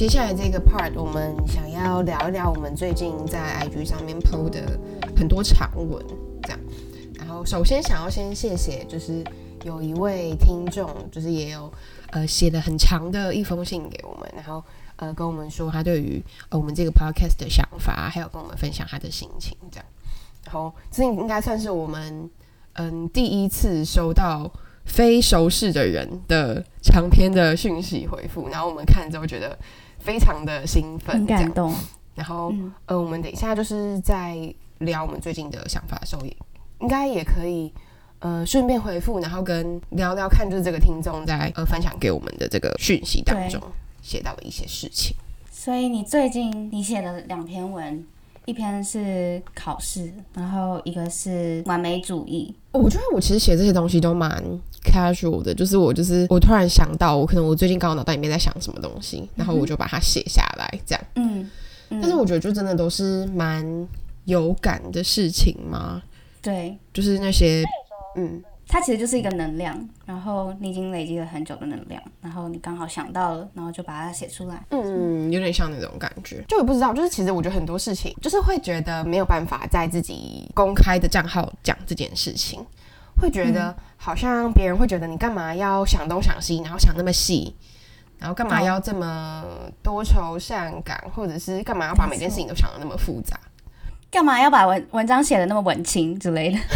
接下来这个 part，我们想要聊一聊我们最近在 IG 上面 PO 的很多长文，这样。然后首先想要先谢谢，就是有一位听众，就是也有呃写了很长的一封信给我们，然后呃跟我们说他对于呃我们这个 podcast 的想法，还有跟我们分享他的心情，这样。然后这应该算是我们嗯第一次收到非熟识的人的长篇的讯息回复，然后我们看之后觉得非常的兴奋，很感动。然后，嗯呃，我们等一下就是在聊我们最近的想法的时候，也应该也可以，呃，顺便回复，然后跟聊聊看，就是这个听众在呃分享给我们的这个讯息当中写到的一些事情。所以你最近你写的两篇文，一篇是考试，然后一个是完美主义。我觉得我其实写这些东西都蛮 casual 的，就是我就是我突然想到，我可能我最近刚好脑袋里面在想什么东西，然后我就把它写下来，这样。嗯，嗯但是我觉得就真的都是蛮有感的事情嘛，对，就是那些，嗯。它其实就是一个能量，然后你已经累积了很久的能量，然后你刚好想到了，然后就把它写出来。嗯，有点像那种感觉，就我不知道，就是其实我觉得很多事情，就是会觉得没有办法在自己公开的账号讲这件事情，会觉得好像别人会觉得你干嘛要想东想西，然后想那么细，然后干嘛要这么多愁善感，或者是干嘛要把每件事情都想的那么复杂？干嘛要把文文章写的那么文青之类的？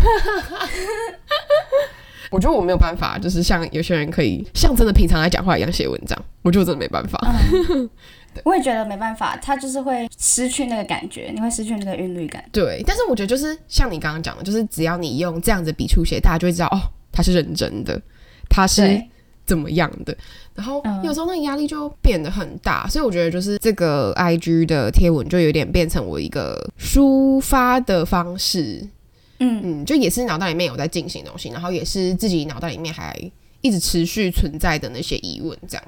我觉得我没有办法，就是像有些人可以像真的平常来讲话一样写文章，我觉得我真的没办法。我也觉得没办法，他就是会失去那个感觉，你会失去那个韵律感。对，但是我觉得就是像你刚刚讲的，就是只要你用这样子笔触写，大家就会知道哦，他是认真的，他是怎么样的。然后嗯有时候那个压力就变得很大，所以我觉得就是这个 I G 的贴文就有点变成我一个抒发的方式，嗯，嗯，就也是脑袋里面有在进行的东西，然后也是自己脑袋里面还一直持续存在的那些疑问，这样。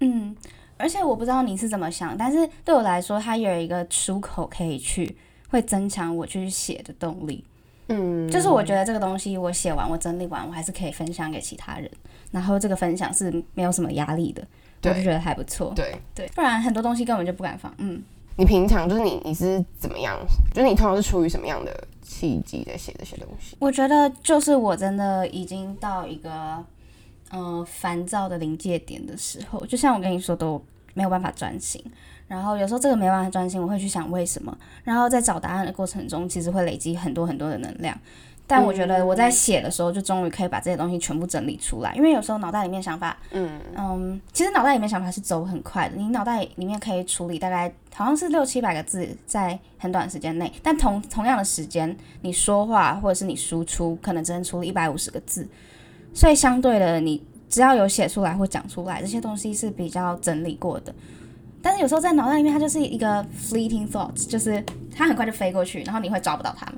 嗯，而且我不知道你是怎么想，但是对我来说，它有一个出口可以去，会增强我去写的动力。嗯，就是我觉得这个东西我写完，我整理完，我还是可以分享给其他人，然后这个分享是没有什么压力的，我就觉得还不错。对对，不然很多东西根本就不敢放。嗯，你平常就是你你是怎么样？就是你通常是出于什么样的契机在写这些东西？我觉得就是我真的已经到一个呃烦躁的临界点的时候，就像我跟你说，都没有办法专心。然后有时候这个没办法专心，我会去想为什么，然后在找答案的过程中，其实会累积很多很多的能量。但我觉得我在写的时候，就终于可以把这些东西全部整理出来，因为有时候脑袋里面想法，嗯嗯，其实脑袋里面想法是走很快的，你脑袋里面可以处理大概好像是六七百个字，在很短时间内，但同同样的时间，你说话或者是你输出，可能只能处理一百五十个字，所以相对的，你只要有写出来或讲出来，这些东西是比较整理过的。但是有时候在脑袋里面，它就是一个 fleeting thoughts，就是它很快就飞过去，然后你会抓不到它们，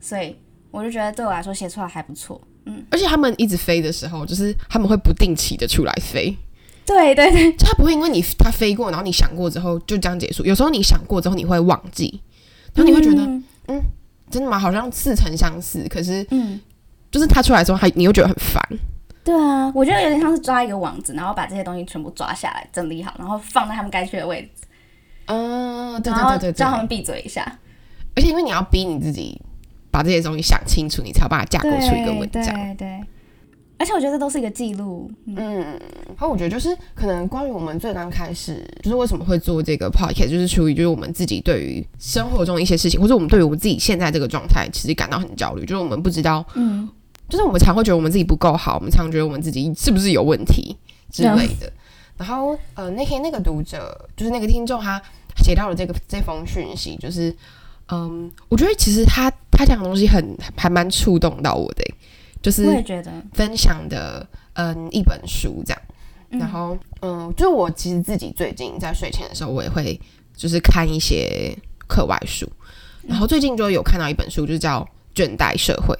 所以我就觉得对我来说写出来还不错。嗯而且他们一直飞的时候，就是他们会不定期的出来飞，对对对，就他不会因为你他飞过，然后你想过之后就这样结束。有时候你想过之后，你会忘记，然后你会觉得、嗯真的吗？好像似曾相识，可是嗯。就是他出来之后，还你又觉得很烦。对啊，我觉得有点像是抓一个网子，然后把这些东西全部抓下来，整理好，然后放在他们该去的位置，嗯，对对对对。叫他们闭嘴一下。而且因为你要逼你自己把这些东西想清楚，你才有办法架构出一个文章。对对，而且我觉得这都是一个记录。嗯嗯，然后我觉得就是可能关于我们最刚开始，就是为什么会做这个 podcast，就是出于就是我们自己对于生活中的一些事情，或者我们对于我们自己现在这个状态，其实感到很焦虑，就是我们不知道，嗯就是我们常会觉得我们自己不够好，我们常觉得我们自己是不是有问题之类的。然后呃，那天那个读者就是那个听众，他写到了这个这封讯息，就是嗯，我觉得其实他他讲的东西很还蛮触动到我的欸，就是我也觉得，分享的嗯一本书这样。嗯然后，嗯，就是我其实自己最近在睡前的时候，我也会就是看一些课外书。然后最近就有看到一本书，就是叫《倦怠社会》。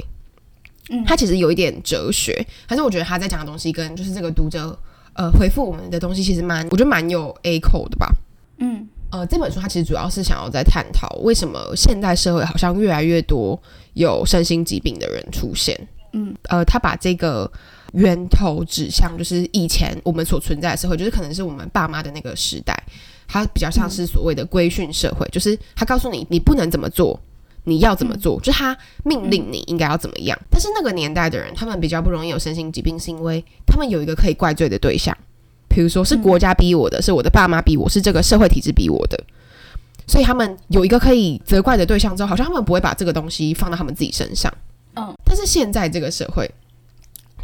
嗯它其实有一点哲学，但是我觉得他在讲的东西跟就是这个读者呃回复我们的东西，其实蛮我觉得蛮有 A 口的吧。嗯呃，这本书它其实主要是想要在探讨为什么现代社会好像越来越多有身心疾病的人出现。嗯，呃，他把这个源头指向就是以前我们所存在的社会，就是可能是我们爸妈的那个时代，它比较像是所谓的规训社会，就是他告诉你你不能怎么做，你要怎么做，就是他命令你应该要怎么样。但是那个年代的人，他们比较不容易有身心疾病，是因为他们有一个可以怪罪的对象，比如说是国家逼我的，是我的爸妈逼我，是这个社会体制逼我的。所以他们有一个可以责怪的对象之后，好像他们不会把这个东西放到他们自己身上。嗯，但是现在这个社会，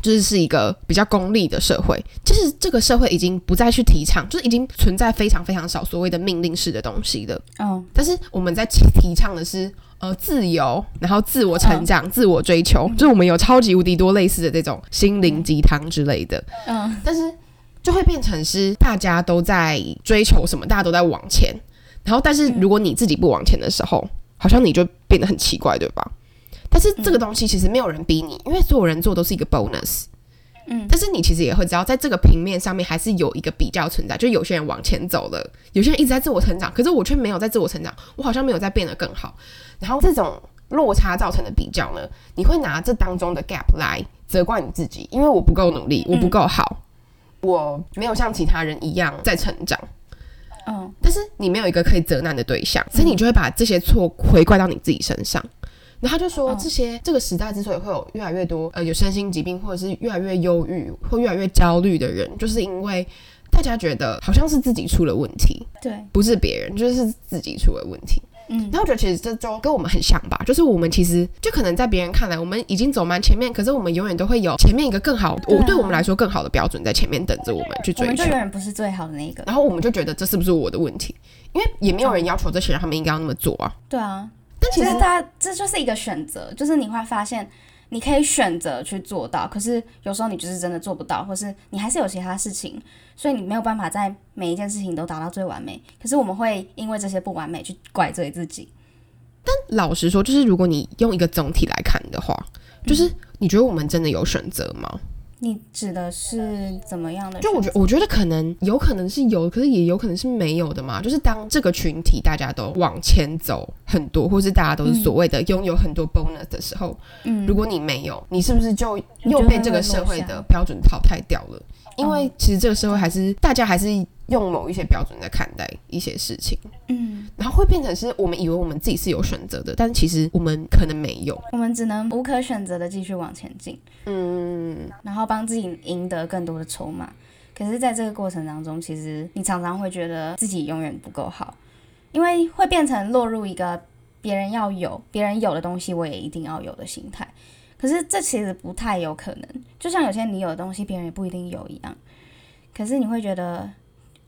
就是是一个比较功利的社会，就是这个社会已经不再去提倡，就是已经存在非常非常少所谓的命令式的东西了。嗯但是我们在提提倡的是呃自由，然后自我成长、自我追求，就是我们有超级无敌多类似的这种心灵鸡汤之类的。嗯但是就会变成是大家都在追求什么，大家都在往前。然后，但是如果你自己不往前的时候，好像你就变得很奇怪，对吧？但是这个东西其实没有人逼你，因为所有人做都是一个 bonus。嗯但是你其实也会知道，在这个平面上面还是有一个比较存在，就有些人往前走了，有些人一直在自我成长，可是我却没有在自我成长，我好像没有在变得更好。然后这种落差造成的比较呢，你会拿这当中的 gap 来责怪你自己，因为我不够努力，我不够好，我没有像其他人一样在成长。嗯但是你没有一个可以责难的对象，所以你就会把这些错回怪到你自己身上。然后他就说，嗯这些这个时代之所以会有越来越多呃有身心疾病，或者是越来越忧郁或越来越焦虑的人，就是因为大家觉得好像是自己出了问题，对不是别人，就是自己出了问题。嗯然后我觉得其实这周跟我们很像吧，就是我们其实就可能在别人看来，我们已经走蛮前面，可是我们永远都会有前面一个更好，我对我们来说更好的标准在前面等着我们去追求我们就。永远不是最好的那一个。然后我们就觉得这是不是我的问题？因为也没有人要求这些人他们应该要那么做啊。对啊，但其实其实大家这就是一个选择，就是你会发现你可以选择去做到，可是有时候你就是真的做不到，或是你还是有其他事情，所以你没有办法在每一件事情都达到最完美。可是我们会因为这些不完美去怪罪自己。但老实说，就是如果你用一个总体来看的话，就是你觉得我们真的有选择吗？你指的是怎么样的？就我觉我觉得可能有可能是有，可是也有可能是没有的嘛。就是当这个群体大家都往前走很多，或是大家都是所谓的拥有很多 bonus 的时候，嗯，如果你没有，你是不是就又被这个社会的标准淘汰掉了？因为嗯其实这个社会还是大家还是用某一些标准在看待一些事情。嗯，然后会变成是我们以为我们自己是有选择的，但其实我们可能没有。我们只能无可选择的继续往前进，嗯，然后帮自己赢得更多的筹码。可是，在这个过程当中，其实你常常会觉得自己永远不够好，因为会变成落入一个别人要有、别人有的东西，我也一定要有的心态。可是这其实不太有可能，就像有些你有的东西，别人也不一定有一样。可是你会觉得，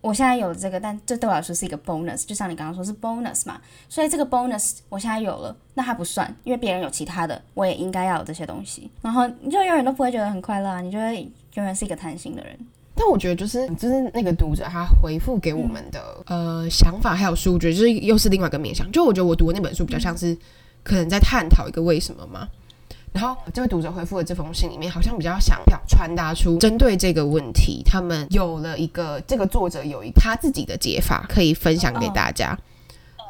我现在有了这个，但这对我来说是一个 bonus，就像你刚刚说是 bonus 嘛，所以这个 bonus 我现在有了，那它不算，因为别人有其他的，我也应该要有这些东西。然后你就永远都不会觉得很快乐啊，你就会永远是一个贪心的人。但我觉得就是就是那个读者他回复给我们的、呃想法还有书，我觉得就是又是另外一个面向。就我觉得我读的那本书比较像是可能在探讨一个为什么嘛。然后这位读者回复的这封信里面，好像比较想要传达出针对这个问题，他们有了一个这个作者有一他自己的解法可以分享给大家。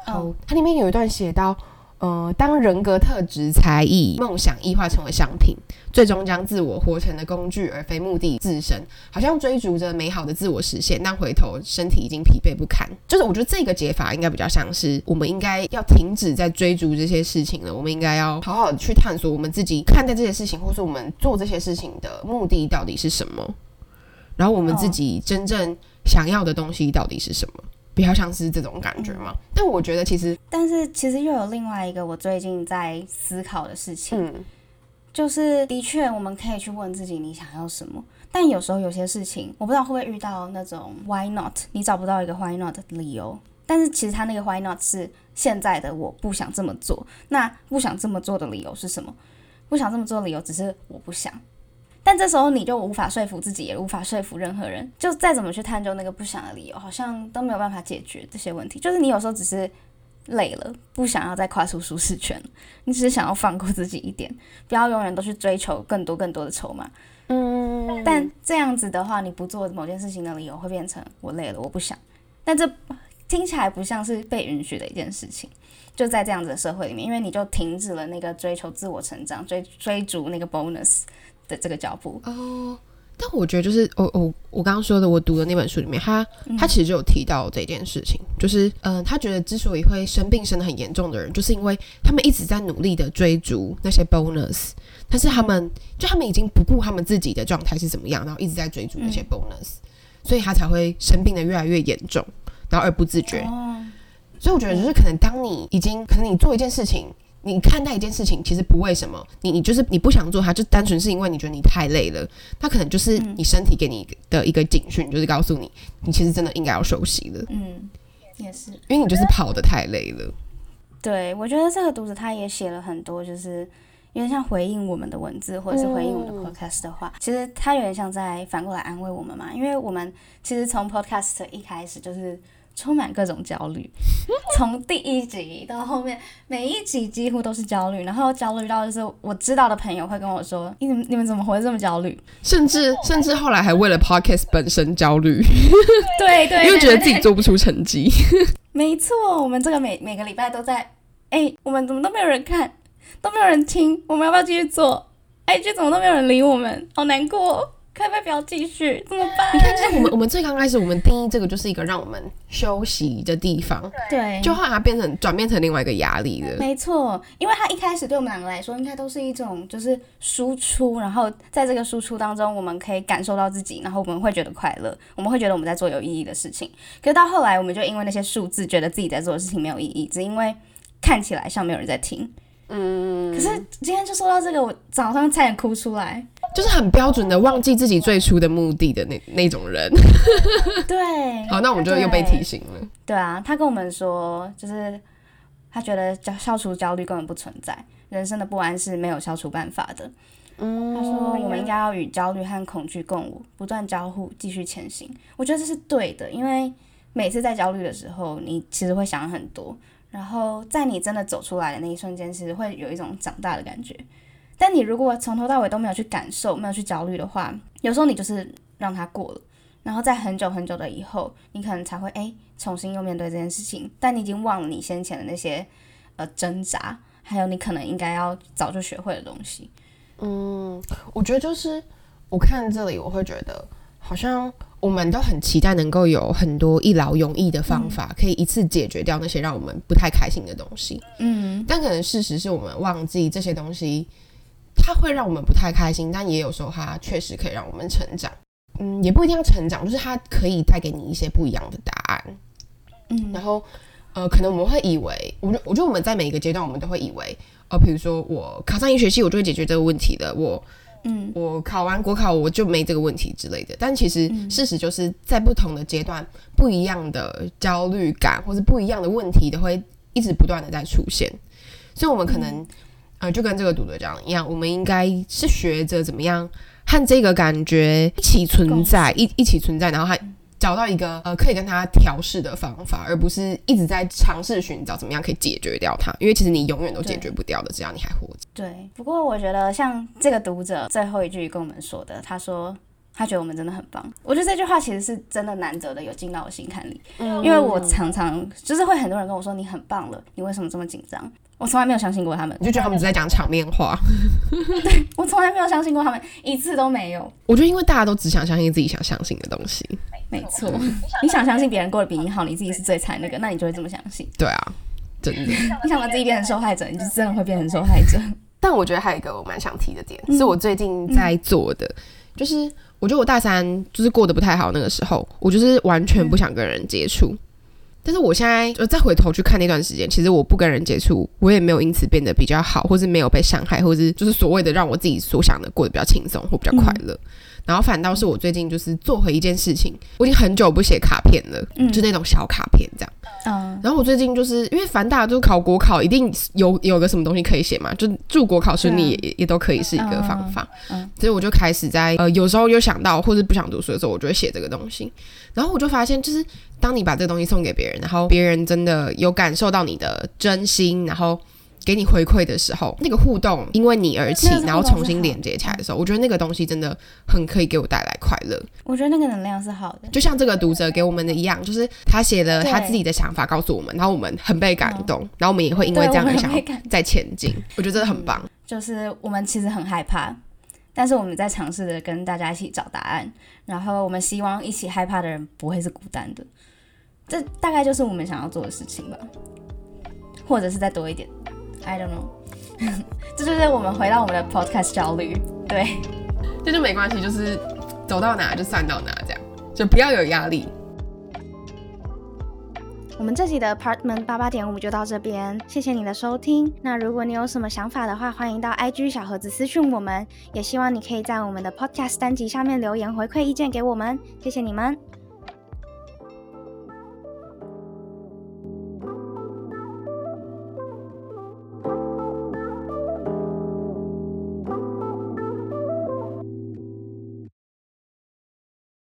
然后它里面有一段写到，呃，当人格特质、才艺、梦想异化成为商品，最终将自我活成的工具而非目的自身，好像追逐着美好的自我实现，但回头身体已经疲惫不堪。就是我觉得这个解法应该比较像是，我们应该要停止在追逐这些事情了，我们应该要好好的去探索我们自己看待这些事情，或是我们做这些事情的目的到底是什么，然后我们自己真正想要的东西到底是什么。比较像是这种感觉嘛，但我觉得其实，但是其实又有另外一个我最近在思考的事情，嗯，就是的确我们可以去问自己你想要什么，但有时候有些事情我不知道会不会遇到那种 why not，你找不到一个 why not 的理由，但是其实他那个 why not 是现在的我不想这么做，那不想这么做的理由是什么？不想这么做的理由只是我不想。但这时候你就无法说服自己，也无法说服任何人。就再怎么去探究那个不想的理由，好像都没有办法解决这些问题。就是你有时候只是累了，不想要再跨出舒适圈，你只是想要放过自己一点，不要永远都去追求更多更多的筹码。嗯，但这样子的话，你不做某件事情的理由会变成我累了，我不想。但这听起来不像是被允许的一件事情。就在这样子的社会里面，因为你就停止了那个追求自我成长、追追逐那个 bonus 的这个脚步。哦，但我觉得就是我我我刚刚说的，我读的那本书里面，他他其实就有提到这件事情，就是嗯、呃他觉得之所以会生病生的很严重的人，就是因为他们一直在努力的追逐那些 bonus，但是他们就他们已经不顾他们自己的状态是怎么样，然后一直在追逐那些 bonus，、所以他才会生病的越来越严重，然后而不自觉。哦，所以我觉得，就是可能当你已经，可能你做一件事情，你看待一件事情，其实不为什么，你你就是你不想做它，就单纯是因为你觉得你太累了，它可能就是你身体给你的一个警讯，就是告诉你，你其实真的应该要休息了，嗯，也是。因为你就是跑得太累了。对，我觉得这个读者他也写了很多，就是有点像回应我们的文字，或者是回应我们的 podcast 的话。其实他有点像在反过来安慰我们嘛，因为我们其实从 podcast 一开始就是充满各种焦虑，从第一集到后面每一集几乎都是焦虑，然后焦虑到就是我知道的朋友会跟我说：“你们你们怎么活得这么焦虑甚至甚至后来还为了 podcast 本身焦虑，？” 对对因为觉得自己做不出成绩。没错，我们这个每每个礼拜都在，哎、我们怎么都没有人看，都没有人听，我们要不要继续做？IG 怎么都没有人理我们，好难过，可不可以不要继续？怎么办？你看，就是我们我们最刚开始，我们定义这个就是一个让我们休息的地方，对，就后来它变成转变成另外一个压力了。没错，因为它一开始对我们两个来说，应该都是一种就是输出，然后在这个输出当中，我们可以感受到自己，然后我们会觉得快乐，我们会觉得我们在做有意义的事情。可是到后来，我们就因为那些数字，觉得自己在做的事情没有意义，只因为看起来像没有人在听。嗯，可是今天就说到这个，我早上差点哭出来。就是很标准的忘记自己最初的目的的那那种人。对，好，那我们就又被提醒了。对啊，他跟我们说，就是他觉得消消除焦虑根本不存在，人生的不安是没有消除办法的。嗯他说我们应该要与焦虑和恐惧共舞，不断交互，继续前行。我觉得这是对的，因为每次在焦虑的时候，你其实会想很多，然后在你真的走出来的那一瞬间，其实会有一种长大的感觉。但你如果从头到尾都没有去感受，没有去焦虑的话，有时候你就是让它过了，然后在很久很久的以后，你可能才会哎重新又面对这件事情，但你已经忘了你先前的那些呃挣扎，还有你可能应该要早就学会的东西。嗯，我觉得就是我看这里，我会觉得好像我们都很期待能够有很多一劳永逸的方法，可以一次解决掉那些让我们不太开心的东西。嗯，但可能事实是我们忘记这些东西，它会让我们不太开心，但也有时候它确实可以让我们成长。嗯，也不一定要成长，就是它可以带给你一些不一样的答案。嗯然后呃，可能我们会以为，我觉我觉得我们在每一个阶段，我们都会以为，呃，比如说我考上一学期，我就会解决这个问题的。我嗯，我考完国考，我就没这个问题之类的。但其实嗯事实就是在不同的阶段，不一样的焦虑感或者不一样的问题都会一直不断的在出现。所以，我们可能、呃，就跟这个读者讲一样，我们应该是学着怎么样和这个感觉一起存在，一一起存在，然后还找到一个呃可以跟他调试的方法，而不是一直在尝试寻找怎么样可以解决掉它。因为其实你永远都解决不掉的，只要你还活着。对。不过我觉得像这个读者最后一句跟我们说的，他说他觉得我们真的很棒。我觉得这句话其实是真的难得的有进到我心坎里，嗯因为我常常就是会很多人跟我说你很棒了，你为什么这么紧张？我从来没有相信过他们，你就觉得他们只在讲场面话。对我从来没有相信过他们，一次都没有。我觉得因为大家都只想相信自己想相信的东西。没错，你想相信别人过得比你好，你自己是最惨那个，那你就会这么相信。对啊，真的。你想把自己变成受害者，你就真的会变成受害者。但我觉得还有一个我蛮想提的点，是我最近在做的，就是我觉得我大三就是过得不太好，那个时候我就是完全不想跟人接触。但是我现在就再回头去看那段时间，其实我不跟人接触，我也没有因此变得比较好，或是没有被伤害，或是就是所谓的让我自己所想的过得比较轻松或比较快乐。然后反倒是我最近就是做回一件事情，我已经很久不写卡片了，嗯就那种小卡片这样。嗯，然后我最近就是因为凡大都考国考，一定有有个什么东西可以写嘛，就祝国考顺利也、也也都可以是一个方法。嗯嗯所以我就开始在呃有时候有想到或者不想读书的时候，我就会写这个东西。然后我就发现，就是当你把这个东西送给别人，然后别人真的有感受到你的真心，然后给你回馈的时候，那个互动因为你而起然后重新连接起来的时候，我觉得那个东西真的很可以给我带来快乐。我觉得那个能量是好的。就像这个读者给我们的一样，就是他写了他自己的想法告诉我们，然后我们很被感动，然后我们也会因为这样而想再前进。我觉得真的很棒。就是我们其实很害怕，但是我们在尝试着跟大家一起找答案，然后我们希望一起害怕的人不会是孤单的，这大概就是我们想要做的事情吧，或者是再多一点，I don't know，这就是我们回到我们的 podcast 焦虑，对，这就没关系，就是走到哪就算到哪，这样就不要有压力。我们这集的 Apartment 八八点五就到这边，谢谢你的收听。那如果你有什么想法的话，欢迎到 IG 小盒子私讯我们，也希望你可以在我们的 Podcast 单集下面留言回馈意见给我们，谢谢你们。